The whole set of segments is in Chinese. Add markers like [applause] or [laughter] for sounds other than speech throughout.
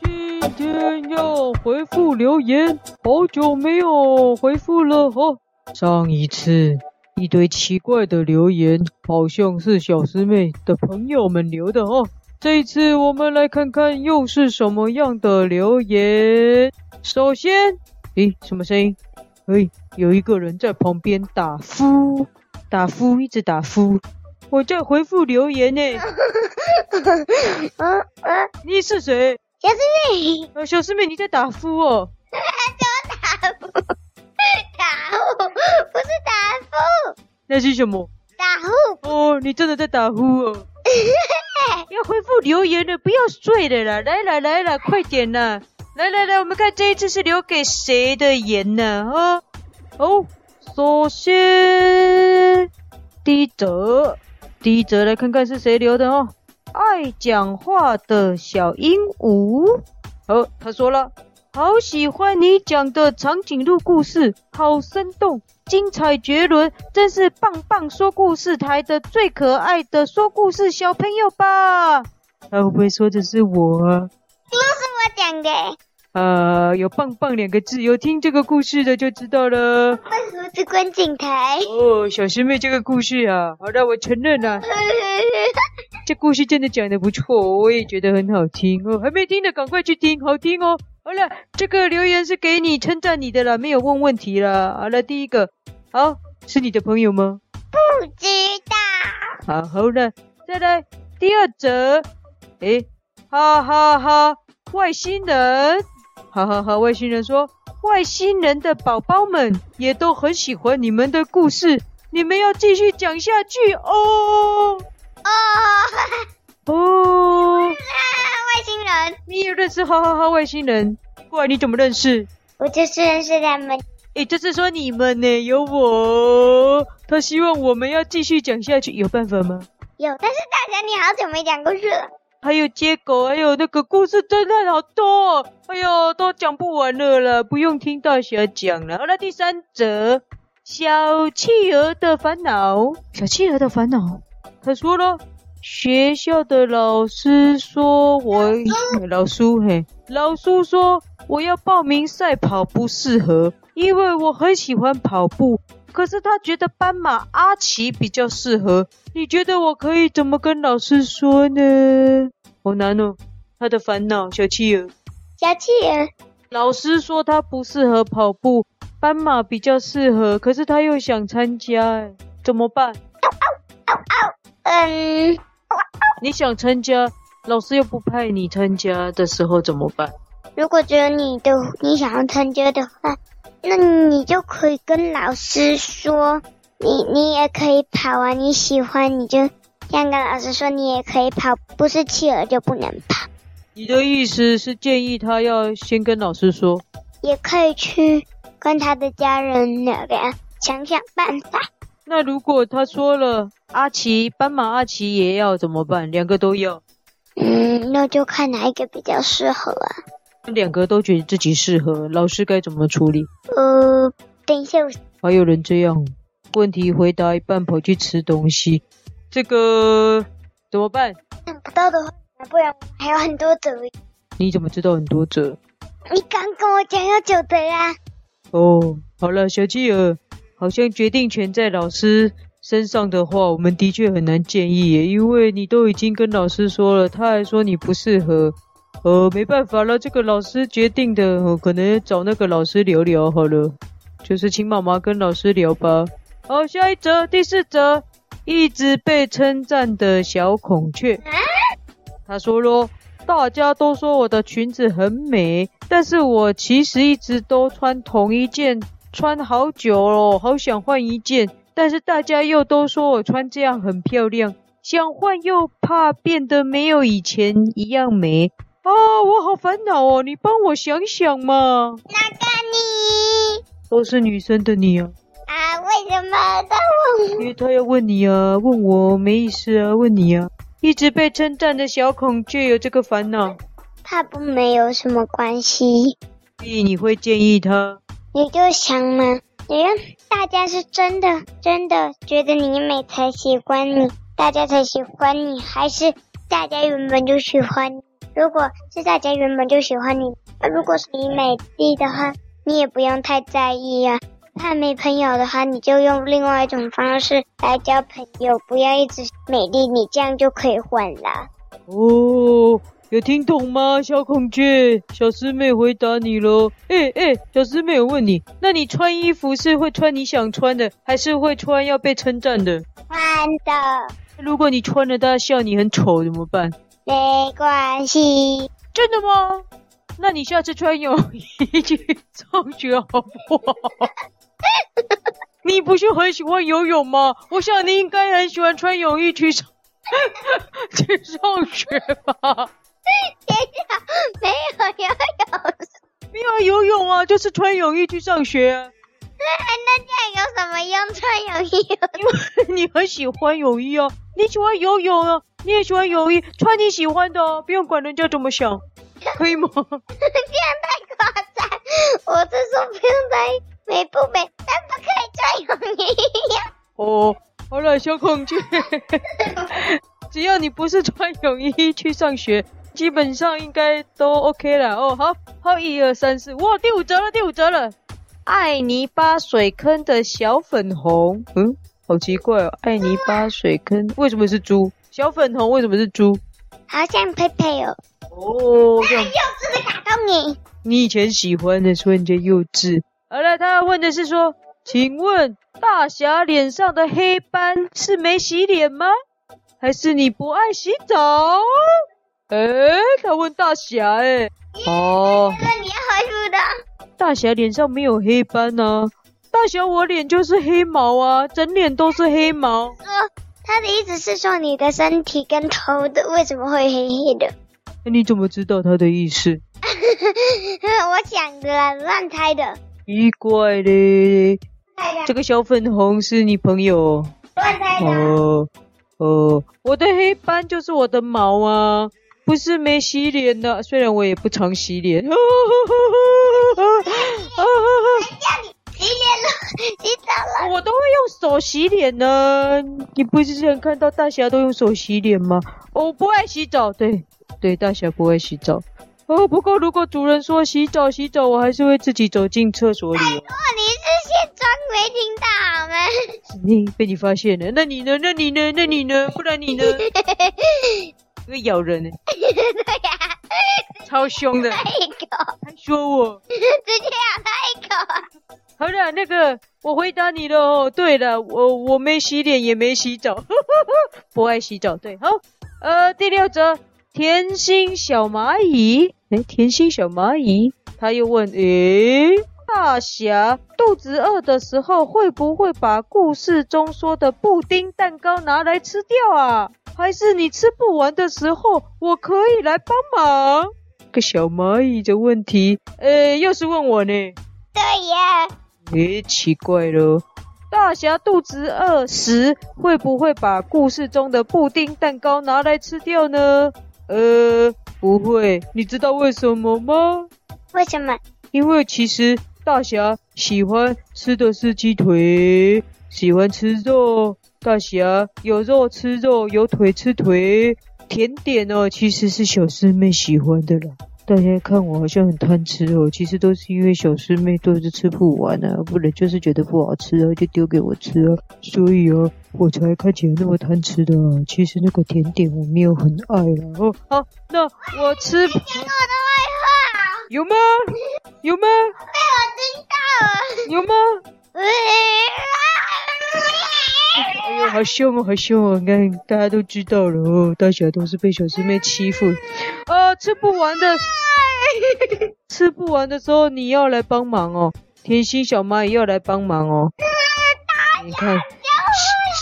今天要回复留言，好久没有回复了哦。上一次一堆奇怪的留言，好像是小师妹的朋友们留的哦。这一次我们来看看又是什么样的留言。首先，诶，什么声音？诶，有一个人在旁边打呼，打呼，一直打呼。我在回复留言呢。嗯嗯，你是谁？小师妹。呃，小师妹，你在打呼哦。怎 [laughs] 么打呼？打呼不是打呼。那是什么？打呼。哦，你真的在打呼哦。[laughs] 要回复留言了，不要睡了啦！来了来了，快点啦！来来来，我们看这一次是留给谁的言呢？啊，哦，首先第一则。第一则来看看是谁留的哦，爱讲话的小鹦鹉。哦，他说了，好喜欢你讲的长颈鹿故事，好生动，精彩绝伦，真是棒棒说故事台的最可爱的说故事小朋友吧？他会不会说的是我啊？都是我讲的。呃，有棒棒两个字，有听这个故事的就知道了。为什么是观景台？哦，小师妹这个故事啊，好的，我承认了。这故事真的讲的不错，我也觉得很好听哦。还没听的赶快去听，好听哦。好了，这个留言是给你称赞你的了，没有问问题了。好了，第一个，好，是你的朋友吗？不知道。好，好了，再来第二则。诶，哈哈哈，外星人。哈哈哈！外星人说：“外星人的宝宝们也都很喜欢你们的故事，你们要继续讲下去哦。” [laughs] 哦哦！外星人，你也认识哈哈哈外星人？过来，你怎么认识？我就是认识他们。诶，就是说你们呢，有我。他希望我们要继续讲下去，有办法吗？有，但是大侠你好久没讲故事了。还有接狗，还有那个故事真的好多，哎呦，都讲不完了啦，不用听大侠讲了。好了，第三则，小企鹅的烦恼。小企鹅的烦恼，他说了，学校的老师说我，老苏嘿，老苏说我要报名赛跑不适合，因为我很喜欢跑步。可是他觉得斑马阿奇比较适合，你觉得我可以怎么跟老师说呢？好难哦，他的烦恼，小企鹅。小企鹅。老师说他不适合跑步，斑马比较适合，可是他又想参加，怎么办？嗯，你想参加，老师又不派你参加的时候怎么办？如果只有你的，你想要参加的话。那你就可以跟老师说，你你也可以跑啊，你喜欢你就这样跟老师说，你也可以跑，不是企鹅就不能跑。你的意思是建议他要先跟老师说，也可以去跟他的家人那边想想办法。那如果他说了阿奇，斑马阿奇也要怎么办？两个都要？嗯，那就看哪一个比较适合啊。两个都觉得自己适合，老师该怎么处理？呃，等一下，还有人这样，问题回答一半跑去吃东西，这个怎么办？想不到的话，不然还有很多折。你怎么知道很多折？你刚跟我讲要九折啊。哦，好了，小企鹅，好像决定权在老师身上的话，我们的确很难建议耶，因为你都已经跟老师说了，他还说你不适合。呃，没办法了，这个老师决定的，呃，可能找那个老师聊聊好了，就是请妈妈跟老师聊吧。好，下一则，第四则，一直被称赞的小孔雀。他说咯，大家都说我的裙子很美，但是我其实一直都穿同一件，穿好久了，好想换一件，但是大家又都说我穿这样很漂亮，想换又怕变得没有以前一样美。啊，我好烦恼哦！你帮我想想嘛。哪个你？都是女生的你啊。啊，为什么他问我？因为他要问你啊，问我没意思啊，问你啊。一直被称赞的小孔雀有这个烦恼。怕不没有什么关系。所以你会建议他？你就想嘛，你看大家是真的真的觉得你美才喜欢你，大家才喜欢你，还是？大家原本就喜欢你，如果是大家原本就喜欢你，那如果是你美丽的话，你也不用太在意啊。怕没朋友的话，你就用另外一种方式来交朋友，不要一直美丽，你这样就可以换了。哦。有听懂吗，小孔雀？小师妹回答你喽。哎哎，小师妹，我问你，那你穿衣服是会穿你想穿的，还是会穿要被称赞的？穿的。如果你穿了，大家笑你很丑怎么办？没关系。真的吗？那你下次穿泳衣去上学好不好？[laughs] 你不是很喜欢游泳吗？我想你应该很喜欢穿泳衣去上 [laughs] 去上学吧。[laughs] 没有游泳，没有游泳啊，就是穿泳衣去上学啊。那那这样有什么用？穿泳衣？因为你很喜欢泳衣啊，你喜欢游泳啊，你也喜欢泳衣，穿你喜欢的啊，不用管人家怎么想，[laughs] 可以吗？这样太夸张，我是说不用在美不美，但不可以穿泳衣呀。哦，好了，小孔雀，[laughs] 只要你不是穿泳衣去上学。基本上应该都 OK 了哦。好，好，一二三四，哇，第五折了，第五折了。爱泥巴水坑的小粉红，嗯，好奇怪哦。爱泥巴水坑为什么是猪？小粉红为什么是猪？好像佩佩哦。哦，这样。幼稚的卡通你。你以前喜欢的，说人家幼稚。好了，他要问的是说，请问大侠脸上的黑斑是没洗脸吗？还是你不爱洗澡？哎，他问大侠，哎，哦，那你要回复的。大侠脸上没有黑斑呢、啊，大侠我脸就是黑毛啊，整脸都是黑毛。说他的意思是说你的身体跟头的为什么会黑黑的？那你怎么知道他的意思？[laughs] 我想的啦，乱猜的。奇怪嘞，这个小粉红是你朋友？乱猜的。哦哦，我的黑斑就是我的毛啊。不是没洗脸的，虽然我也不常洗脸。[laughs] 洗脸了？洗澡了？我都会用手洗脸呢。你不是想看到大侠都用手洗脸吗？我不爱洗澡，对对，大侠不爱洗澡。哦，不过如果主人说洗澡洗澡，我还是会自己走进厕所里。拜托，你是现装没听到吗？你被你发现了，那你呢？那你呢？那你呢？不然你呢？[laughs] 会咬人呢，对呀、啊，超凶的，一口还说我，[laughs] 直接。好了，那个我回答你了哦。对了，我我没洗脸也没洗澡，[laughs] 不爱洗澡。对，好，呃，第六则，甜心小蚂蚁，哎，甜心小蚂蚁，他又问，诶，大侠肚子饿的时候会不会把故事中说的布丁蛋糕拿来吃掉啊？还是你吃不完的时候，我可以来帮忙。个小蚂蚁的问题，呃，又是问我呢？对呀。诶，奇怪了，大侠肚子饿时会不会把故事中的布丁蛋糕拿来吃掉呢？呃，不会。你知道为什么吗？为什么？因为其实大侠喜欢吃的是鸡腿，喜欢吃肉。大侠有肉吃肉，有腿吃腿。甜点哦，其实是小师妹喜欢的啦。大家看我好像很贪吃哦，其实都是因为小师妹都是吃不完啊，不然就是觉得不好吃啊，就丢给我吃啊。所以啊，我才看起来那么贪吃的啊。其实那个甜点我没有很爱啊。哦，好，那我吃。你讲我的坏话。有吗？有吗？被我听到了。有吗？[laughs] 好凶哦，好凶哦！你看，大家都知道了哦，大侠都是被小师妹欺负。呃，吃不完的，吃不完的时候你要来帮忙哦。甜心小蚂蚁要来帮忙哦。你看，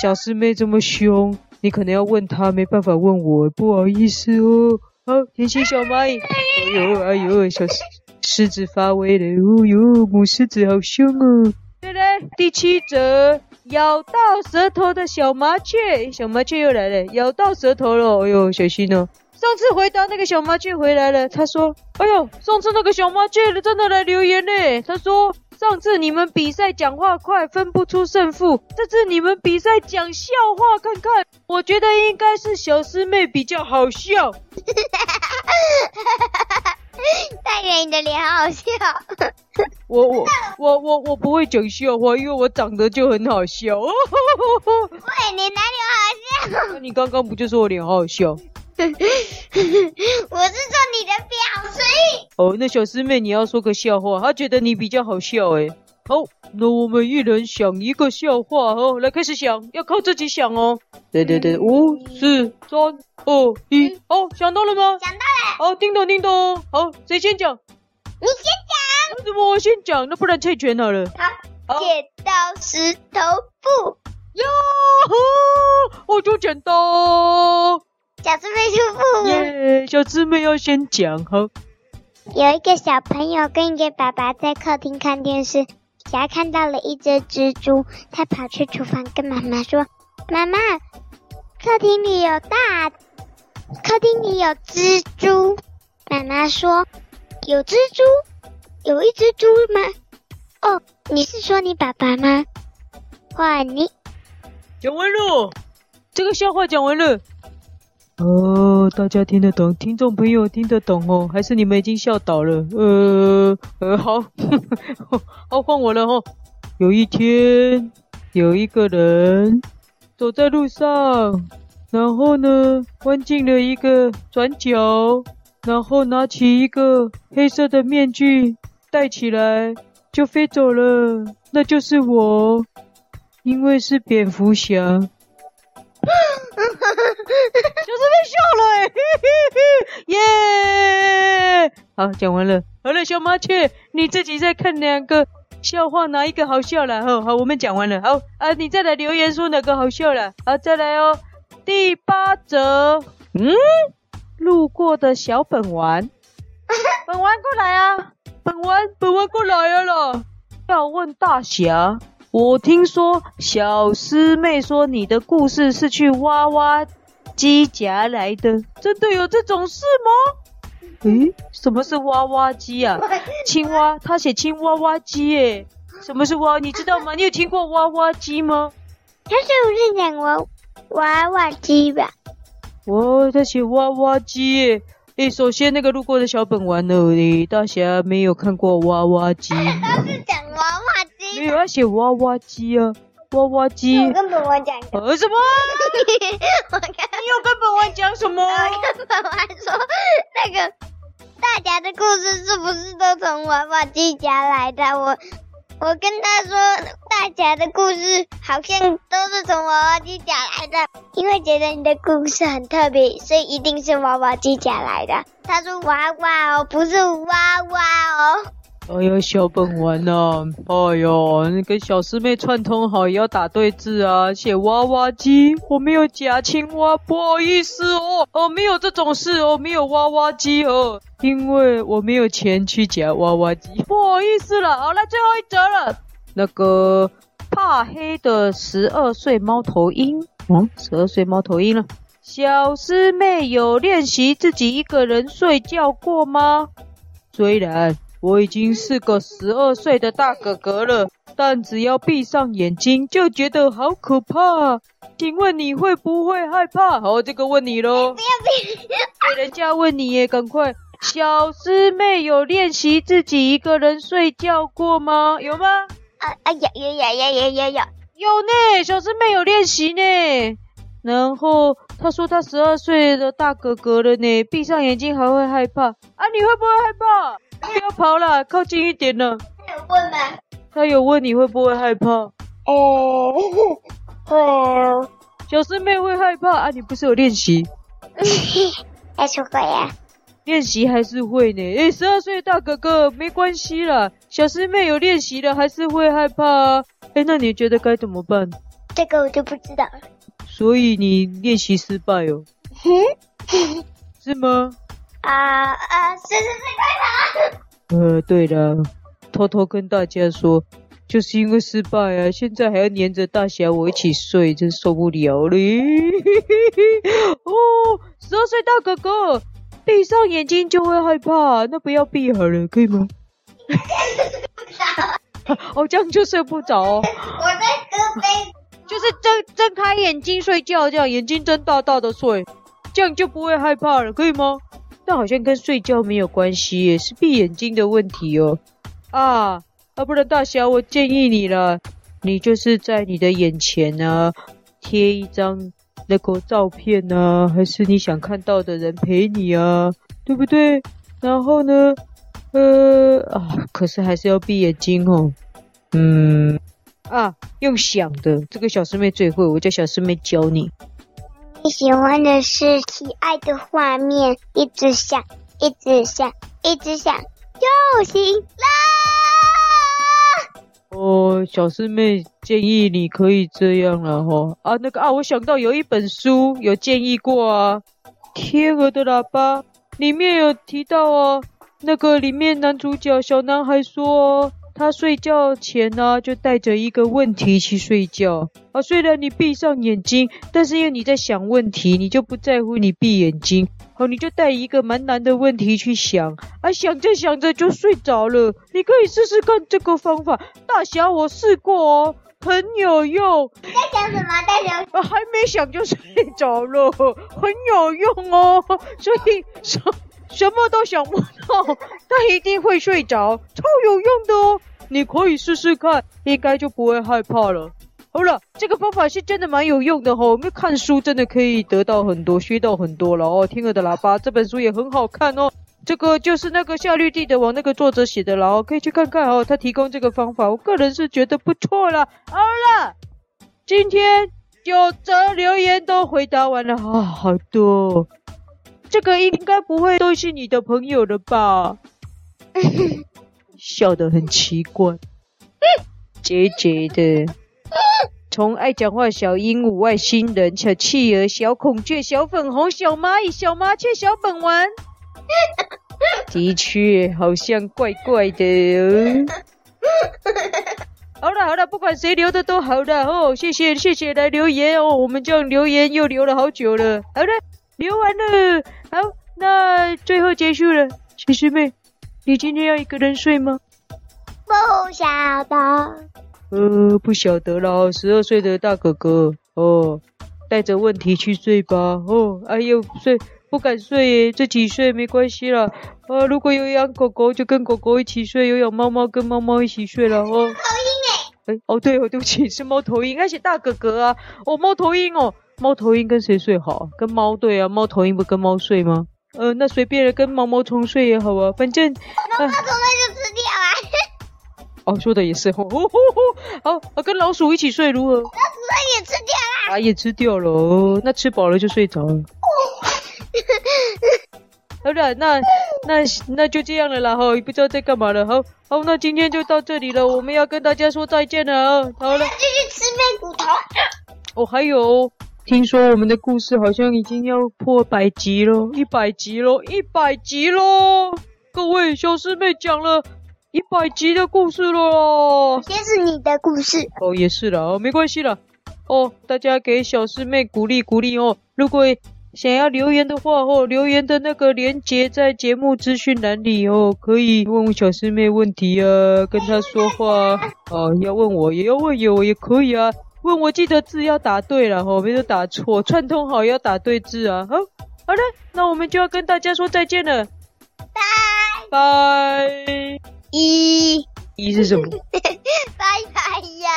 小师妹这么凶，你可能要问她，没办法问我，不好意思哦。好，甜心小蚂蚁，哎呦，哎呦，小狮狮子发威了，哦呦，母狮子好凶哦。对嘞，第七则。咬到舌头的小麻雀，小麻雀又来了，咬到舌头了，哎呦，小心哦！上次回答那个小麻雀回来了，他说：“哎呦，上次那个小麻雀真的来留言呢。他说上次你们比赛讲话快，分不出胜负，这次你们比赛讲笑话看看，我觉得应该是小师妹比较好笑。[laughs] 大爷，你的脸好好笑。[laughs] 我我我我我不会讲笑话，因为我长得就很好笑。[laughs] 喂，你哪里好笑？[laughs] 那你刚刚不就说我脸好好笑？我是说你的表情。哦，那小师妹，你要说个笑话，她觉得你比较好笑诶。好，那我们一人想一个笑话哦，来开始想，要靠自己想哦。对对对，五四三二一，哦，想到了吗？想到了。好，叮咚叮咚，好，谁先讲？你先讲。为什么我先讲？那不然猜拳好了。好，剪刀石头布。哟呵，我就剪刀。小师妹出布。耶，小师妹要先讲。好，有一个小朋友跟一个爸爸在客厅看电视。小孩看到了一只蜘蛛，他跑去厨房跟妈妈说：“妈妈，客厅里有大，客厅里有蜘蛛。”妈妈说：“有蜘蛛？有一只猪吗？”哦，你是说你爸爸吗？换你。讲完了，这个笑话讲完了。哦，大家听得懂，听众朋友听得懂哦，还是你们已经笑倒了？呃呃，好，[laughs] 好换我了哦。有一天，有一个人走在路上，然后呢，弯进了一个转角，然后拿起一个黑色的面具戴起来，就飞走了。那就是我，因为是蝙蝠侠。[laughs] 就是被笑了哎，耶！好，讲完了。好了，小麻雀，你自己再看两个笑话，哪一个好笑了？好，好，我们讲完了。好啊，你再来留言说哪个好笑了。好，再来哦。第八则，嗯，路过的小本丸，[laughs] 本丸过来啊，本丸，本丸过来啊了。要问大侠。我听说小师妹说你的故事是去娃娃机夹来的，真的有这种事吗？诶，什么是挖挖机啊？[laughs] 青蛙，他写青蛙挖机诶，什么是挖？你知道吗？你有听过挖挖机吗？他是不是讲娃娃娃机吧？哦，他写娃娃机诶。诶，首先那个路过的小本丸呢，诶，大侠没有看过娃娃机。[laughs] 他是讲娃娃。没有要写娃娃机啊，娃娃机。我跟本丸讲。呃，什么？[laughs] 我跟你有跟本丸讲什么？我跟本丸说，那个大家的故事是不是都从娃娃机夹来的？我我跟他说，大家的故事好像都是从娃娃机夹来的，因为觉得你的故事很特别，所以一定是娃娃机夹来的。他说娃娃哦，不是娃娃哦。哎呀，小本丸呐、啊！哎呦，你跟小师妹串通好也要打对字啊！写娃娃机，我没有夹青蛙，不好意思哦。哦，没有这种事哦，没有娃娃机哦，因为我没有钱去夹娃娃机，不好意思了。好了，最后一则了。那个怕黑的十二岁猫头鹰，嗯，十二岁猫头鹰了。小师妹有练习自己一个人睡觉过吗？虽然。我已经是个十二岁的大哥哥了，但只要闭上眼睛就觉得好可怕。请问你会不会害怕？好，这个问你喽。不要不要！人家问你耶，赶快。小师妹有练习自己一个人睡觉过吗？有吗？啊啊有有有有有有有有呢，小师妹有练习呢。然后她说她十二岁的大哥哥了呢，闭上眼睛还会害怕啊？你会不会害怕？不要跑了，靠近一点了。他有问吗？他有问你会不会害怕？哦，会啊。小师妹会害怕啊？你不是有练习？[laughs] 还是会呀。练习还是会呢。诶，十二岁大哥哥没关系啦。小师妹有练习了，还是会害怕啊。诶，那你觉得该怎么办？这个我就不知道了。所以你练习失败哦？嗯？[laughs] 是吗？啊啊！是是是，快跑！呃，对了，偷偷跟大家说，就是因为失败啊，现在还要黏着大侠我一起睡，真受不了了。[laughs] 哦，十二岁大哥哥，闭上眼睛就会害怕，那不要闭好了，可以吗？[laughs] 哦，这样就睡不着哦。我在喝杯，就是睁睁开眼睛睡觉，这样眼睛睁大大的睡，这样就不会害怕了，可以吗？那好像跟睡觉没有关系耶，是闭眼睛的问题哦。啊，啊，不然大侠，我建议你了，你就是在你的眼前呢，贴一张那个照片呢，还是你想看到的人陪你啊，对不对？然后呢？呃啊，可是还是要闭眼睛哦。嗯啊，用想的，这个小师妹最会，我叫小师妹教你。你喜欢的是喜爱的画面，一直想，一直想，一直想就行啦。哦，小师妹建议你可以这样了哈。啊，那个啊，我想到有一本书有建议过啊，《天鹅的喇叭》里面有提到哦。那个里面男主角小男孩说，他睡觉前呢，就带着一个问题去睡觉啊。虽然你闭上眼睛，但是因为你在想问题，你就不在乎你闭眼睛，好，你就带一个蛮难的问题去想啊，想着想着就睡着了。你可以试试看这个方法，大侠我试过哦，很有用。你在想什么？大侠？啊，还没想就睡着了，[laughs] 很有用哦。所以什。什么都想不到，他一定会睡着，超有用的哦！你可以试试看，应该就不会害怕了。好了，这个方法是真的蛮有用的哦。我们看书真的可以得到很多，学到很多了哦。天鹅的喇叭这本书也很好看哦，这个就是那个夏绿蒂的王那个作者写的了哦，可以去看看哦。他提供这个方法，我个人是觉得不错了。好了，今天九则留言都回答完了啊，好多。这个应该不会都是你的朋友了吧？[laughs] 笑得很奇怪，结结的。从爱讲话小鹦鹉、外星人、小企鹅、小孔雀、小粉红、小蚂蚁、小麻雀、小本丸，的确好像怪怪的哦。好了好了，不管谁留的都好了哦。谢谢谢谢来留言哦，我们这样留言又留了好久了。好了。留完了，好，那最后结束了。小师妹，你今天要一个人睡吗？不晓得。呃，不晓得了。十二岁的大哥哥，哦，带着问题去睡吧。哦，哎呦，睡不敢睡耶，自己睡没关系啦。啊，如果有养狗狗，就跟狗狗一起睡；有养猫猫，跟猫猫一起睡了。哦，猫头鹰哎。哎，哦，对哦，对不起，是猫头鹰，而且大哥哥啊，哦，猫头鹰哦。猫头鹰跟谁睡好？跟猫对啊，猫头鹰不跟猫睡吗？呃，那随便，跟毛毛虫睡也好啊，反正毛毛虫那就吃掉啊。[laughs] 哦，说的也是，吼吼吼吼，好，跟老鼠一起睡如何？老鼠它也吃掉啦。啊，也吃掉了，哦，那吃饱了就睡着了。[laughs] 好了，那那那就这样了啦，哈，也不知道在干嘛了，好好，那今天就到这里了，我们要跟大家说再见了啊，好了，继续吃面骨头。哦，还有。听说我们的故事好像已经要破百集了，一百集了，一百集喽！各位小师妹讲了一百集的故事了，先是你的故事哦，也是了哦，没关系了哦，大家给小师妹鼓励鼓励哦。如果想要留言的话哦，留言的那个链接在节目资讯栏里哦，可以问小师妹问题啊，跟她说话哦，要问我也要问我也可以啊。问我记得字要打对了，后面就打错，串通好要打对字啊。好，好了，那我们就要跟大家说再见了，拜拜，一，一是什么？[laughs] 拜拜呀。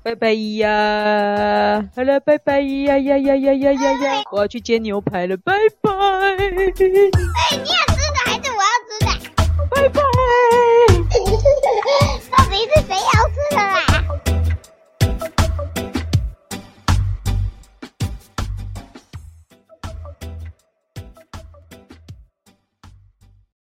拜拜呀！好了，拜拜呀呀呀呀呀呀呀！我要去煎牛排了，拜拜。哎、你要吃的还是我要吃的？拜拜。[laughs] 到底是谁要吃的啦？